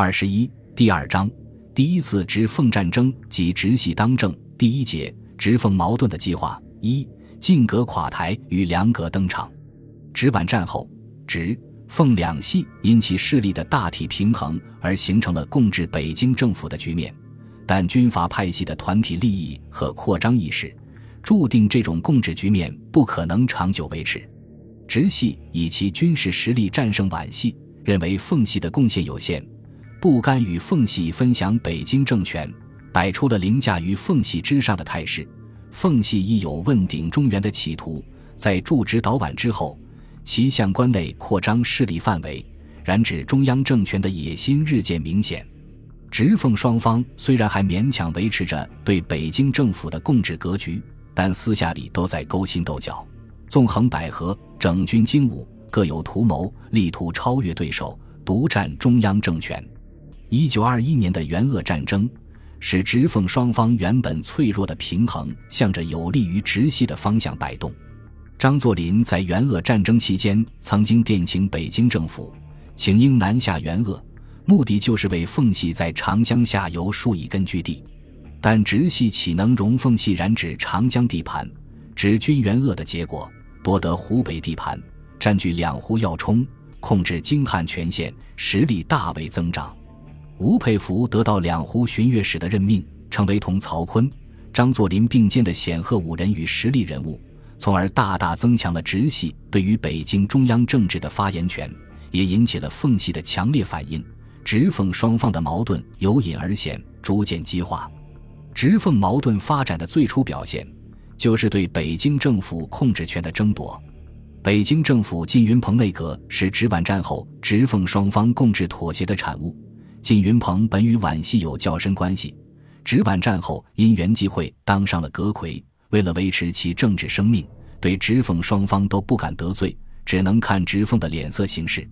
二十一第二章第一次直奉战争及直系当政第一节直奉矛盾的计划一晋阁垮台与梁阁登场。直皖战后，直奉两系因其势力的大体平衡而形成了共治北京政府的局面，但军阀派系的团体利益和扩张意识，注定这种共治局面不可能长久维持。直系以其军事实力战胜皖系，认为奉系的贡献有限。不甘与奉系分享北京政权，摆出了凌驾于奉系之上的态势。奉系亦有问鼎中原的企图。在驻直捣皖之后，其向关内扩张势力范围，染指中央政权的野心日渐明显。直奉双方虽然还勉强维持着对北京政府的共治格局，但私下里都在勾心斗角，纵横捭阖，整军精武，各有图谋，力图超越对手，独占中央政权。一九二一年的援鄂战争，使直奉双方原本脆弱的平衡，向着有利于直系的方向摆动。张作霖在援鄂战争期间，曾经电请北京政府，请缨南下援鄂，目的就是为奉系在长江下游树一根据地。但直系岂能容奉系染指长江地盘？指军援鄂的结果，夺得湖北地盘，占据两湖要冲，控制京汉全线，实力大为增长。吴佩孚得到两湖巡阅使的任命，成为同曹锟、张作霖并肩的显赫五人与实力人物，从而大大增强了直系对于北京中央政治的发言权，也引起了奉系的强烈反应。直奉双方的矛盾由隐而显，逐渐激化。直奉矛盾发展的最初表现，就是对北京政府控制权的争夺。北京政府靳云鹏内阁是直皖战后直奉双方共治妥协的产物。靳云鹏本与皖系有较深关系，直皖战后因袁继会当上了阁魁，为了维持其政治生命，对直奉双方都不敢得罪，只能看直奉的脸色行事。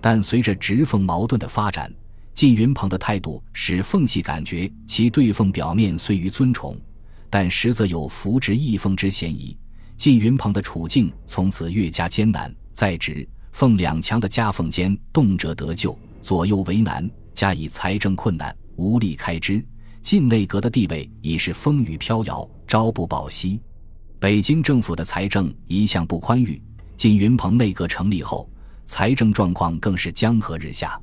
但随着直奉矛盾的发展，靳云鹏的态度使奉系感觉其对奉表面虽于尊崇，但实则有扶植义奉之嫌疑。靳云鹏的处境从此越加艰难，在直奉两强的夹缝间，动辄得救，左右为难。加以财政困难，无力开支，晋内阁的地位已是风雨飘摇，朝不保夕。北京政府的财政一向不宽裕，晋云鹏内阁成立后，财政状况更是江河日下。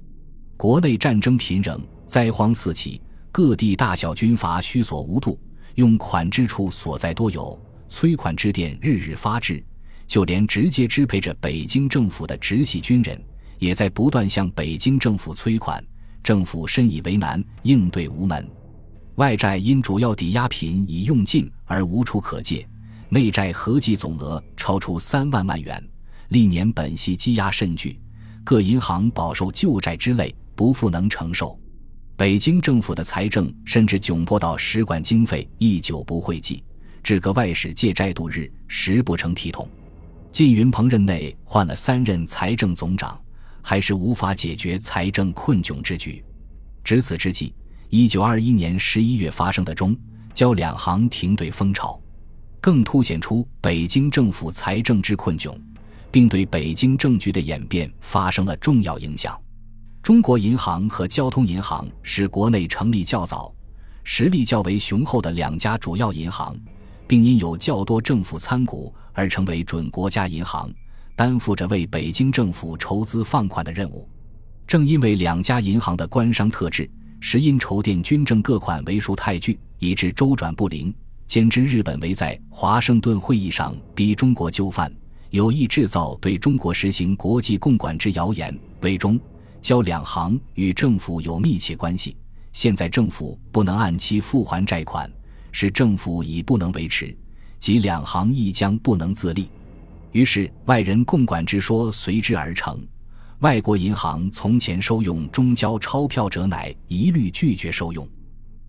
国内战争频仍，灾荒四起，各地大小军阀虚索无度，用款之处所在多有，催款之电日日发至，就连直接支配着北京政府的直系军人，也在不断向北京政府催款。政府深以为难，应对无门；外债因主要抵押品已用尽而无处可借，内债合计总额超出三万万元，历年本息积压甚巨，各银行饱受旧债之累，不复能承受。北京政府的财政甚至窘迫到使馆经费一久不会计，至个外使借债度日，实不成体统。靳云鹏任内换了三任财政总长。还是无法解决财政困窘之局。值此之际，一九二一年十一月发生的中交两行停兑风潮，更凸显出北京政府财政之困窘，并对北京政局的演变发生了重要影响。中国银行和交通银行是国内成立较早、实力较为雄厚的两家主要银行，并因有较多政府参股而成为准国家银行。担负着为北京政府筹资放款的任务。正因为两家银行的官商特质，时因筹垫军政各款为数太巨，以致周转不灵。兼之日本为在华盛顿会议上逼中国就范，有意制造对中国实行国际共管之谣言，为中交两行与政府有密切关系。现在政府不能按期付还债款，使政府已不能维持，即两行亦将不能自立。于是，外人共管之说随之而成。外国银行从前收用中交钞票者，乃一律拒绝收用。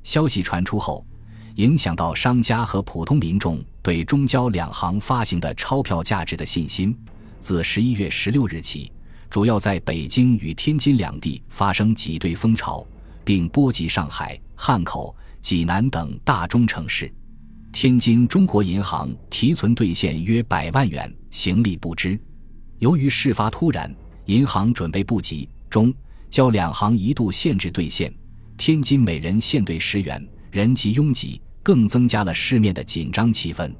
消息传出后，影响到商家和普通民众对中交两行发行的钞票价值的信心。自十一月十六日起，主要在北京与天津两地发生挤兑风潮，并波及上海、汉口、济南等大中城市。天津中国银行提存兑现约百万元，行李不支。由于事发突然，银行准备不及，中交两行一度限制兑现，天津每人限兑十元，人极拥挤，更增加了市面的紧张气氛。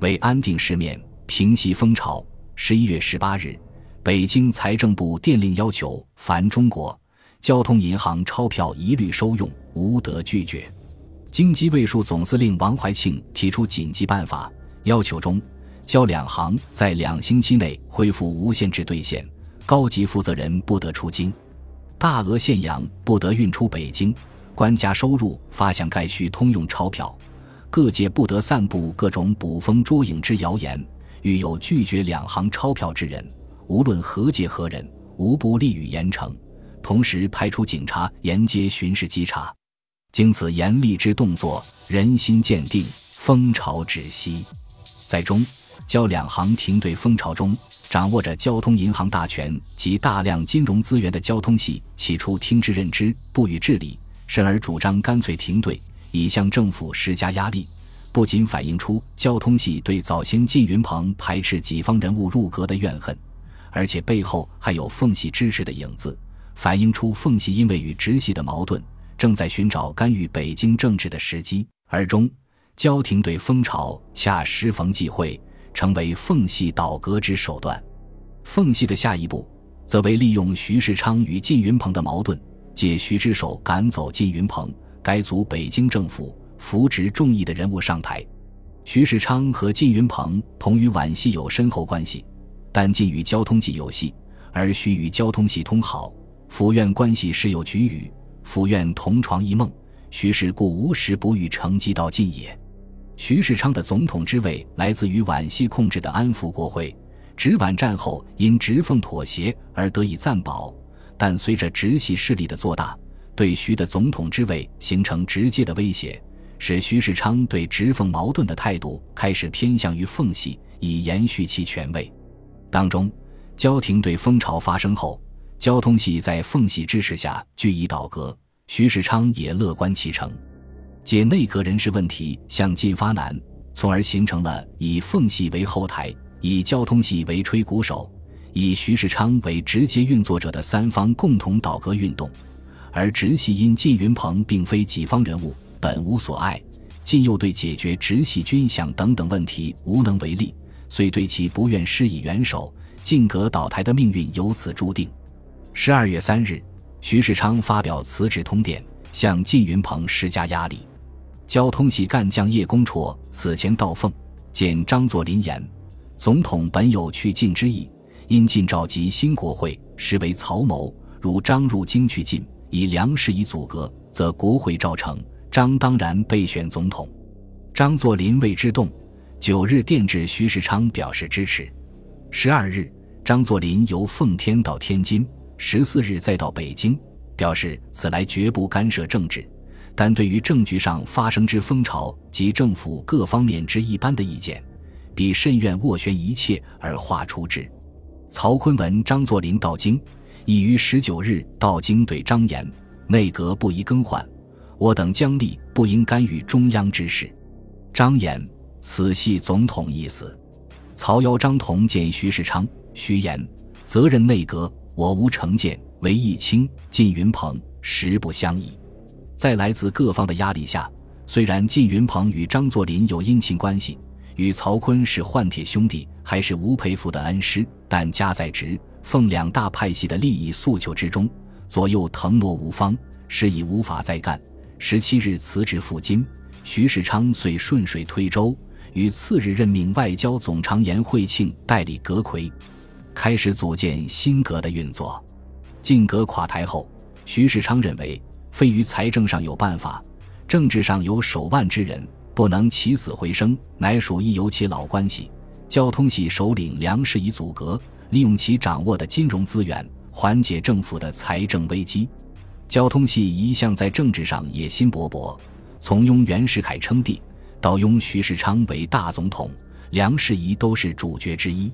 为安定市面，平息风潮，十一月十八日，北京财政部电令要求，凡中国交通银行钞票一律收用，无得拒绝。京畿卫戍总司令王怀庆提出紧急办法，要求中交两行在两星期内恢复无限制兑现，高级负责人不得出京。大额现洋不得运出北京，官家收入发向该需通用钞票，各界不得散布各种捕风捉影之谣言。遇有拒绝两行钞票之人，无论何界何人，无不立予严惩。同时派出警察沿街巡视稽查。经此严厉之动作，人心渐定，风潮止息。在中交两行停兑风潮中。掌握着交通银行大权及大量金融资源的交通系，起初听之任之，不予治理，甚而主张干脆停兑，以向政府施加压力。不仅反映出交通系对早先靳云鹏排斥己方人物入阁的怨恨，而且背后还有奉系支持的影子，反映出奉系因为与直系的矛盾，正在寻找干预北京政治的时机。而中交廷对风潮恰时逢际会。成为奉系倒戈之手段。奉系的下一步，则为利用徐世昌与靳云鹏的矛盾，借徐之手赶走靳云鹏，改组北京政府，扶植众议的人物上台。徐世昌和靳云鹏同与皖系有深厚关系，但靳与交通系有隙，而徐与交通系通好，府院关系时有局语，府院同床异梦，徐氏故无时不欲乘机到晋也。徐世昌的总统之位来自于皖系控制的安抚国会，直皖战后因直奉妥协而得以暂保，但随着直系势力的做大，对徐的总统之位形成直接的威胁，使徐世昌对直奉矛盾的态度开始偏向于奉系，以延续其权位。当中，交廷对风潮发生后，交通系在奉系支持下据以倒戈，徐世昌也乐观其成。借内阁人事问题向进发难，从而形成了以奉系为后台、以交通系为吹鼓手、以徐世昌为直接运作者的三方共同倒戈运动。而直系因靳云鹏并非己方人物，本无所爱，靳又对解决直系军饷等等问题无能为力，遂对其不愿施以援手，进阁倒台的命运由此注定。十二月三日，徐世昌发表辞职通电，向靳云鹏施加压力。交通系干将叶公绰此前到奉见张作霖言：“总统本有去晋之意，因晋召集新国会，实为曹谋。如张入京去晋，以粮食以阻隔，则国会召成，张当然备选总统。”张作霖为之动，九日电致徐世昌表示支持。十二日，张作霖由奉天到天津，十四日再到北京，表示此来绝不干涉政治。但对于政局上发生之风潮及政府各方面之一般的意见，必甚愿斡旋一切而化出之。曹锟闻张作霖到京，已于十九日到京对张言：“内阁不宜更换，我等将立不应干预中央之事。”张言：“此系总统意思。”曹邀张同见徐世昌，徐言：“责任内阁，我无成见，唯义清、靳云鹏实不相宜。”在来自各方的压力下，虽然靳云鹏与张作霖有姻亲关系，与曹锟是换铁兄弟，还是吴佩孚的恩师，但夹在直奉两大派系的利益诉求之中，左右腾挪无方，是已无法再干。十七日辞职赴京，徐世昌遂顺水推舟，于次日任命外交总长颜惠庆代理阁魁，开始组建新阁的运作。晋阁垮台后，徐世昌认为。非于财政上有办法，政治上有手腕之人，不能起死回生，乃属亦由其老关系。交通系首领梁士以阻隔，利用其掌握的金融资源，缓解政府的财政危机。交通系一向在政治上野心勃勃，从拥袁世凯称帝，到拥徐世昌为大总统，梁士仪都是主角之一。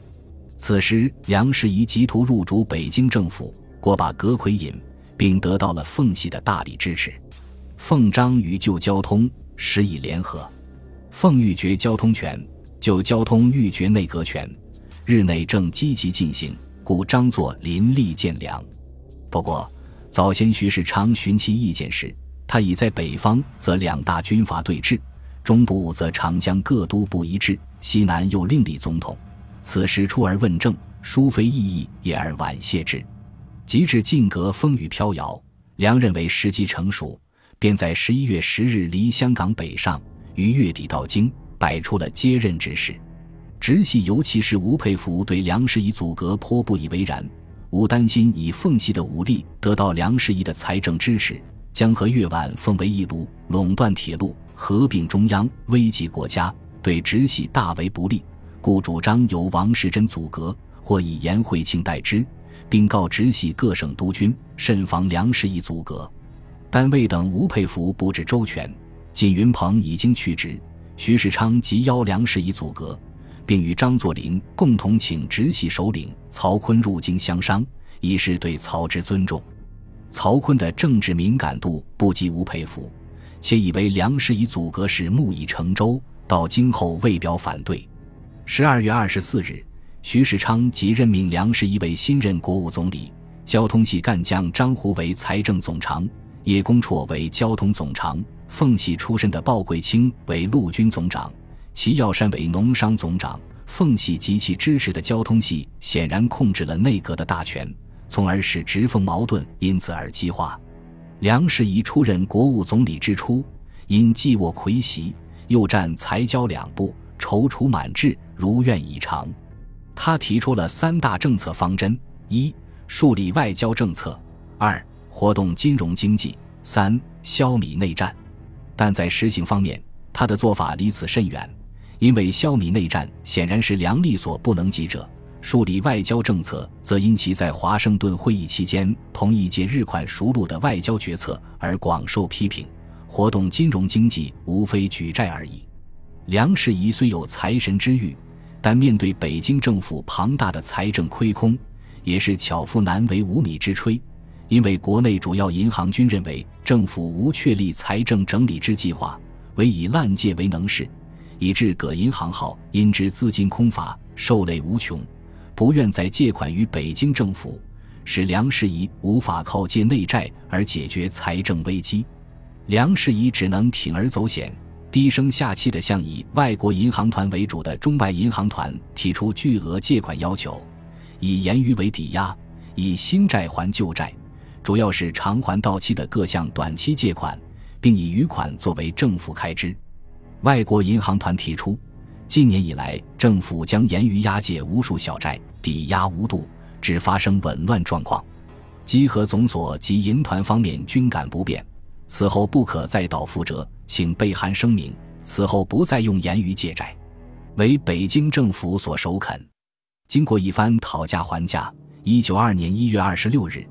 此时，梁士仪急图入主北京政府，过把阁魁引。并得到了奉系的大力支持，奉张与旧交通施以联合，奉欲绝交通权，旧交通欲绝内阁权，日内正积极进行，故张作林立建梁。不过，早先徐世昌寻其意见时，他已在北方则两大军阀对峙，中部则长江各都不一致，西南又另立总统。此时出而问政，殊非异议也而婉谢之。及至晋阁风雨飘摇，梁认为时机成熟，便在十一月十日离香港北上，于月底到京，摆出了接任之势。直系尤其是吴佩孚对梁士仪阻隔颇不以为然。吴担心以奉系的武力得到梁士仪的财政支持，将和粤皖奉为一炉，垄断铁路，合并中央，危及国家，对直系大为不利，故主张由王士贞阻隔，或以颜惠庆代之。并告直系各省督军慎防梁士仪阻隔，但未等吴佩孚布置周全，靳云鹏已经去职，徐世昌即邀梁士仪阻隔，并与张作霖共同请直系首领曹锟入京相商，以示对曹之尊重。曹锟的政治敏感度不及吴佩孚，且以为梁士仪阻隔是木已成舟，到京后未表反对。十二月二十四日。徐世昌即任命梁士仪为新任国务总理，交通系干将张胡为财政总长，叶公绰为交通总长，奉系出身的鲍贵卿为陆军总长，齐耀山为农商总长。奉系及其支持的交通系显然控制了内阁的大权，从而使直奉矛盾因此而激化。梁士仪出任国务总理之初，因既握魁席，又占财交两部，踌躇满志，如愿以偿。他提出了三大政策方针：一、树立外交政策；二、活动金融经济；三、消弭内战。但在实行方面，他的做法离此甚远。因为消弭内战显然是梁力所不能及者，树立外交政策则因其在华盛顿会议期间同意借日款赎路的外交决策而广受批评。活动金融经济无非举债而已。梁士仪虽有财神之誉。但面对北京政府庞大的财政亏空，也是巧妇难为无米之炊。因为国内主要银行均认为政府无确立财政整理之计划，唯以滥借为能事，以致各银行号因之资金空乏，受累无穷，不愿再借款于北京政府，使梁士仪无法靠借内债而解决财政危机。梁士仪只能铤而走险。低声下气地向以外国银行团为主的中外银行团提出巨额借款要求，以盐鱼为抵押，以新债还旧债，主要是偿还到期的各项短期借款，并以余款作为政府开支。外国银行团提出，近年以来政府将盐鱼押借无数小债，抵押无度，只发生紊乱状况，稽核总所及银团方面均感不便。此后不可再蹈覆辙，请备函声明，此后不再用言语借债，为北京政府所首肯。经过一番讨价还价，一九二年一月二十六日，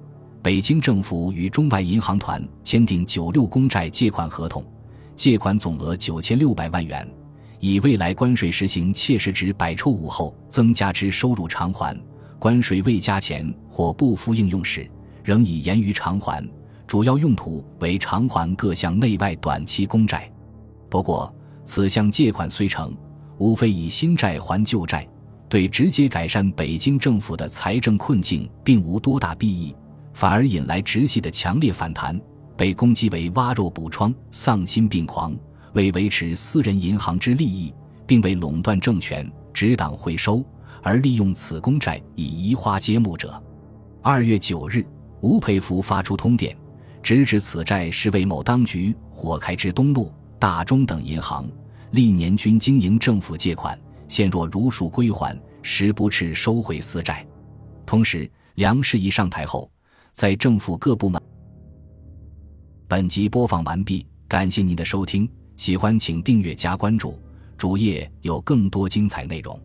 北京政府与中外银行团签订九六公债借款合同，借款总额九千六百万元，以未来关税实行切实值百抽五后增加之收入偿还，关税未加前或不敷应用时，仍以言语偿还。主要用途为偿还各项内外短期公债，不过此项借款虽成，无非以新债还旧债，对直接改善北京政府的财政困境并无多大裨益，反而引来直系的强烈反弹，被攻击为挖肉补疮、丧心病狂，为维持私人银行之利益，并为垄断政权、执党回收而利用此公债以移花接木者。二月九日，吴佩孚发出通电。直指此债是为某当局火开之东路、大中等银行，历年均经营政府借款，现若如数归还，实不啻收回私债。同时，梁氏仪上台后，在政府各部门。本集播放完毕，感谢您的收听，喜欢请订阅加关注，主页有更多精彩内容。